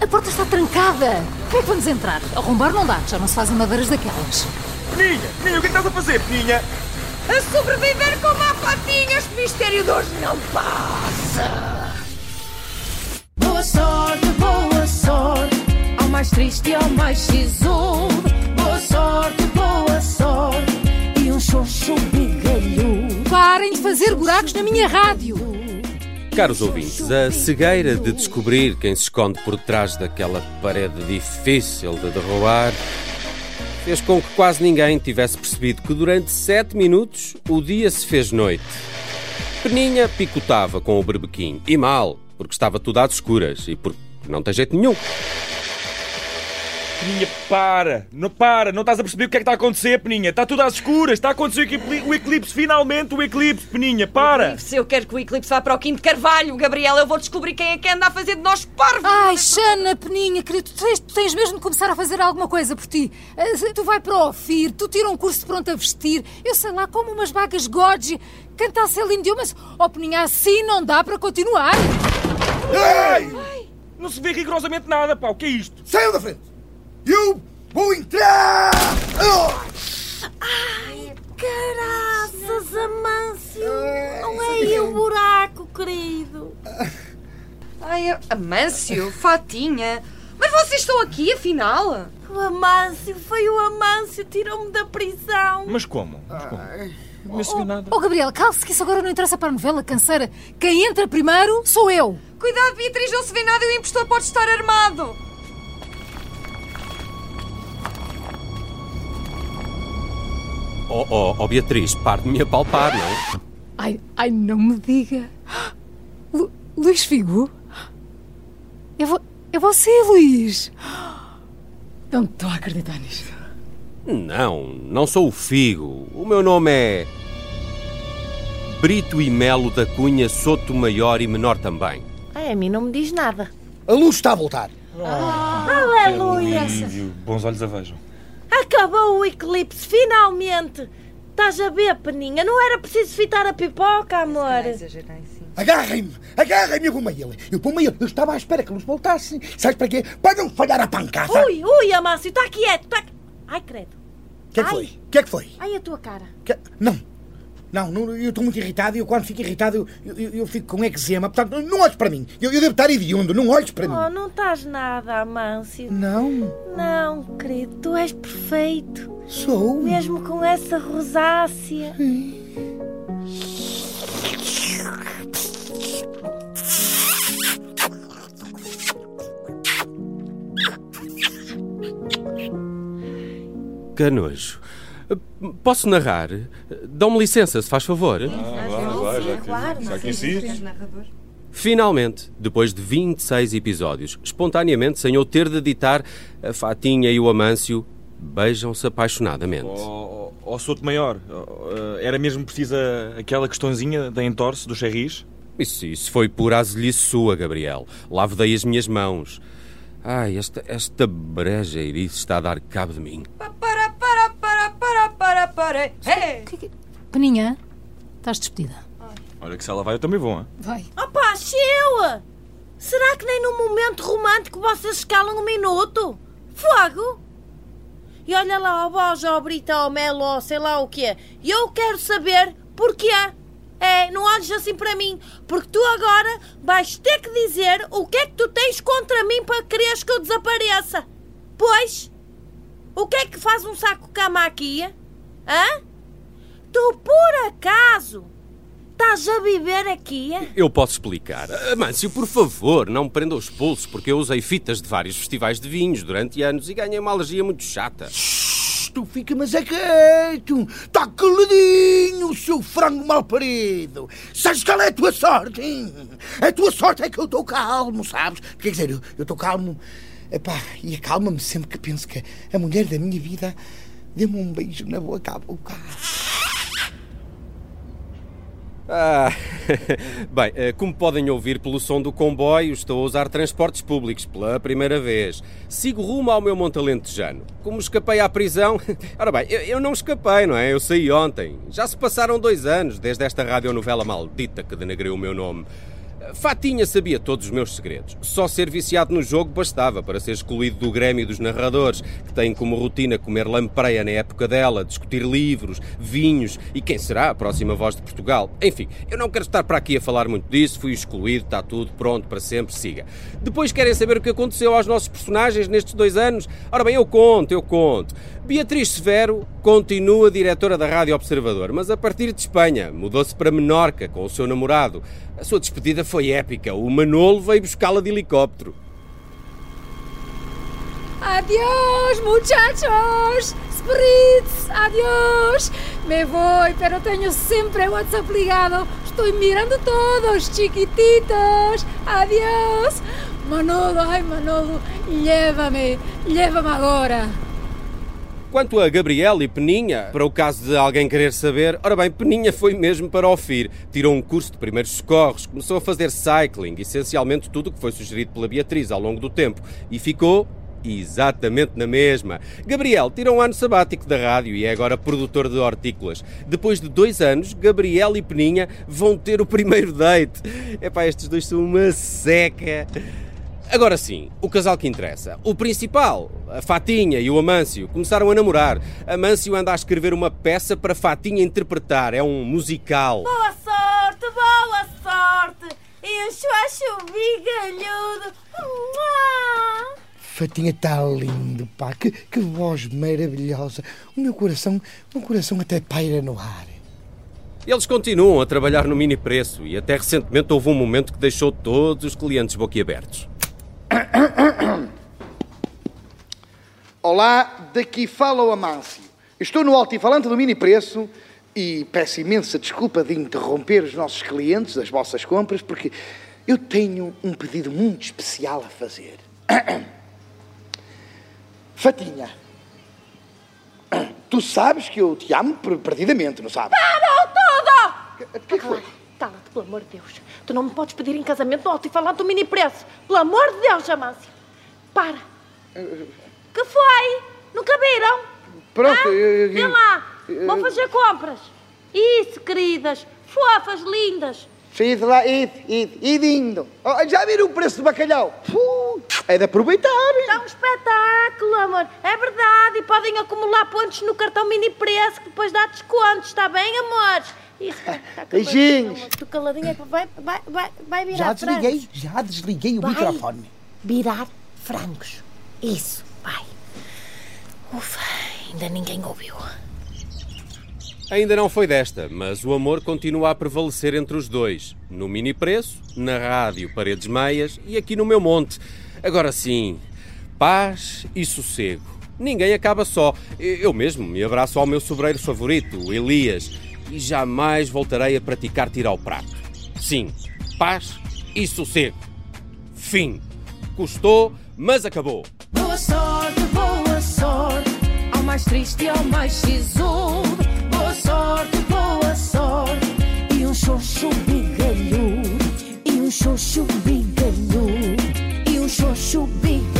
A porta está trancada. Como é que vamos entrar? Arrombar não dá, já não se fazem madeiras daquelas. Peninha, Peninha, o que é que estás a fazer, Peninha? A sobreviver como há patinhas, mistério de hoje não passa. Boa sorte, boa sorte, ao mais triste e ao mais sisudo. Boa sorte, boa sorte, e um xoxo bigalhudo. Parem de fazer buracos na minha rádio. Caros ouvintes, a cegueira de descobrir quem se esconde por trás daquela parede difícil de derrubar fez com que quase ninguém tivesse percebido que durante sete minutos o dia se fez noite. Peninha picotava com o berbequim, e mal, porque estava tudo às escuras e porque não tem jeito nenhum. Peninha, para! Não para! Não estás a perceber o que é que está a acontecer, Peninha? Está tudo às escuras! Está a acontecer o eclipse, finalmente o eclipse, Peninha! Para! Se eu quero que o eclipse vá para o Quinto Carvalho, Gabriel, eu vou descobrir quem é que anda a fazer de nós parvos. Ai, Xana, Peninha, querido, tu tens, tu tens mesmo de começar a fazer alguma coisa por ti. Ah, Tu vai para o OFIR, tu tira um curso de pronto a vestir, eu sei lá, como umas vagas Godji, canta a Celine Dion, mas, oh Peninha, assim não dá para continuar. Ei! Não se vê rigorosamente nada, pá! O que é isto? Saiam da frente! Eu vou entrar! Caraças, Amâncio! Não é aí o buraco, querido! Ai, Amâncio, Fatinha. Mas vocês estão aqui, afinal? O Amâncio, foi o Amâncio, tirou-me da prisão! Mas como? Mas como? Não se viu nada. Oh, Gabriel, calce que isso agora não interessa para a novela, canseira. Quem entra primeiro sou eu. Cuidado, Beatriz, não se vê nada e o impostor pode estar armado. Oh, oh, oh Beatriz, pare de me apalpar, não é? Ai, ai, não me diga. Lu, Luís Figo? É, vo, é você, Luís? Não estou a acreditar nisto. Não, não sou o Figo. O meu nome é. Brito e Melo da Cunha Soto Maior e Menor também. Ai, a mim não me diz nada. A luz está a voltar. Aleluia! Alívio. Bons olhos a vejam. Acabou o eclipse, finalmente! Estás a ver, Peninha? Não era preciso fitar a pipoca, amor! Agarrem-me! Agarrem-me! Eu vou a ele! Eu vou a ele! Eu estava à espera que a luz voltasse. Sabes para quê? Para não falhar a pancada! Ui, ui, Amâncio, está quieto! Tá... Ai, credo! O que é que Ai. foi? O que é que foi? Ai, a tua cara! Que- Não! Não, não, eu estou muito irritado e eu quando fico irritado eu, eu, eu fico com eczema. Portanto, não olhes para mim. Eu, eu devo estar hediondo. Não olhes para Oh, mim. não estás nada, Amâncio. Não, Não, querido, tu és perfeito. sou. Mesmo com essa rosácea. Canojo. Posso narrar? Dão-me licença, se faz favor. Já que sim. Finalmente, depois de 26 episódios, espontaneamente, sem eu ter de editar, a Fatinha e o Amâncio beijam-se apaixonadamente. Ó oh, Soto Maior, oh, era mesmo precisa aquela questãozinha da entorse do Cherris? Isso, isso foi pura azelice sua, Gabriel. Lá dei as minhas mãos. Ai, esta, esta brejeirice está a dar cabo de mim. Para, Hey! Que- que- Peninha, estás despedida. Olha que se ela vai, eu também vou, hein? Vai. Opa, Cheua! Será que nem num momento romântico vocês escalam um minuto? Fogo! E olha lá, ó Boja, ó Brita, ó Melo, ó sei lá o quê. E eu quero saber porquê. É, não olhes assim para mim, porque tu agora vais ter que dizer o que é que tu tens contra mim para quereres que eu desapareça. Pois, o que é que faz um saco cama aqui? Hã? Tu por acaso estás a viver aqui? Eu posso explicar. Amâncio, por favor, não me prenda os pulsos, porque eu usei fitas de vários festivais de vinhos durante anos e ganhei uma alergia muito chata. Tu fica mas é quieto. Está caladinho, seu frango mal parido. Sabes qual é a tua sorte? hein? A tua sorte é que eu estou calmo, sabes? Quer dizer, eu eu estou calmo. Epá, e acalma-me sempre que penso que a mulher da minha vida dê-me um beijo na boca à boca. Ah, bem, eh, como podem ouvir pelo som do comboio, estou a usar transportes públicos pela primeira vez. Sigo rumo ao meu montalentejano. Como escapei à prisão... Ora bem, eu, eu não escapei, não é? Eu saí ontem. Já se passaram dois anos desde esta radionovela maldita que denegrou o meu nome. Fatinha sabia todos os meus segredos. Só ser viciado no jogo bastava para ser excluído do Grêmio dos Narradores, que têm como rotina comer lampreia na época dela, discutir livros, vinhos e quem será a próxima voz de Portugal. Enfim, eu não quero estar para aqui a falar muito disso, fui excluído, está tudo pronto para sempre, siga. Depois querem saber o que aconteceu aos nossos personagens nestes dois anos? Ora bem, eu conto, eu conto. Beatriz Severo continua diretora da Rádio Observador, mas a partir de Espanha mudou-se para Menorca com o seu namorado. A sua despedida foi épica. O Manolo veio buscá-la de helicóptero. Adiós, muchachos! Spritz, adiós! Me voy, pero tenho sempre o WhatsApp ligado. Estou mirando todos, chiquititos. Adiós! Manolo, ai Manolo, leva-me, leva-me agora. Quanto a Gabriel e Peninha, para o caso de alguém querer saber, ora bem, Peninha foi mesmo para o FIR, tirou um curso de primeiros socorros, começou a fazer cycling, essencialmente tudo o que foi sugerido pela Beatriz ao longo do tempo, e ficou exatamente na mesma. Gabriel tirou um ano sabático da rádio e é agora produtor de hortícolas. Depois de dois anos, Gabriel e Peninha vão ter o primeiro date. Epá, estes dois são uma seca. Agora sim, o casal que interessa. O principal, a Fatinha e o Amâncio, começaram a namorar. Amâncio anda a escrever uma peça para Fatinha interpretar. É um musical. Boa sorte, boa sorte! Encho acho bigalhudo! Mua! Fatinha está lindo, pá. Que, que voz maravilhosa. O meu coração, o meu coração até paira no ar. Eles continuam a trabalhar no mini preço e até recentemente houve um momento que deixou todos os clientes boquiabertos. Olá, daqui fala o Amâncio. Estou no altifalante do mini preço e peço imensa desculpa de interromper os nossos clientes, as vossas compras, porque eu tenho um pedido muito especial a fazer. Fatinha, tu sabes que eu te amo per- perdidamente, não sabes? Parou tudo! O que que foi? Cala-te, pelo amor de Deus. Tu não me podes pedir em casamento no alto-falante do mini preço. Pelo amor de Deus, Amâncio. Para. Que foi? Nunca viram? Pronto, Ah, eu- eu- Vê lá. Vou fazer compras. Isso, queridas. Fofas, lindas. Id lá, id, id, id indo. Oh, já viram o preço do bacalhau? Puh, é de aproveitar. Está um espetáculo, amor. É verdade. E podem acumular pontos no cartão mini preço que depois dá descontos. Está bem, amores? Isso. Está Beijinhos. Tu caladinha que vai, vai, vai, vai virar Já desliguei, frangos. já desliguei o Vai microfone. Virar frangos. Isso, vai. Ufa, ainda ninguém ouviu. Ainda não foi desta, mas o amor continua a prevalecer entre os dois. No mini preço, na rádio Paredes Meias e aqui no meu monte. Agora sim, paz e sossego. Ninguém acaba só. Eu mesmo me abraço ao meu sobreiro favorito, o Elias, e jamais voltarei a praticar tiro ao prato. Sim, paz e sossego. Fim. Custou, mas acabou. Boa sorte, ao mais triste, é ao mais sisudo. Boa sorte, boa sorte. E um xoxo bigalhudo. E um xoxo bigalhudo. E um xoxo bigalhudo.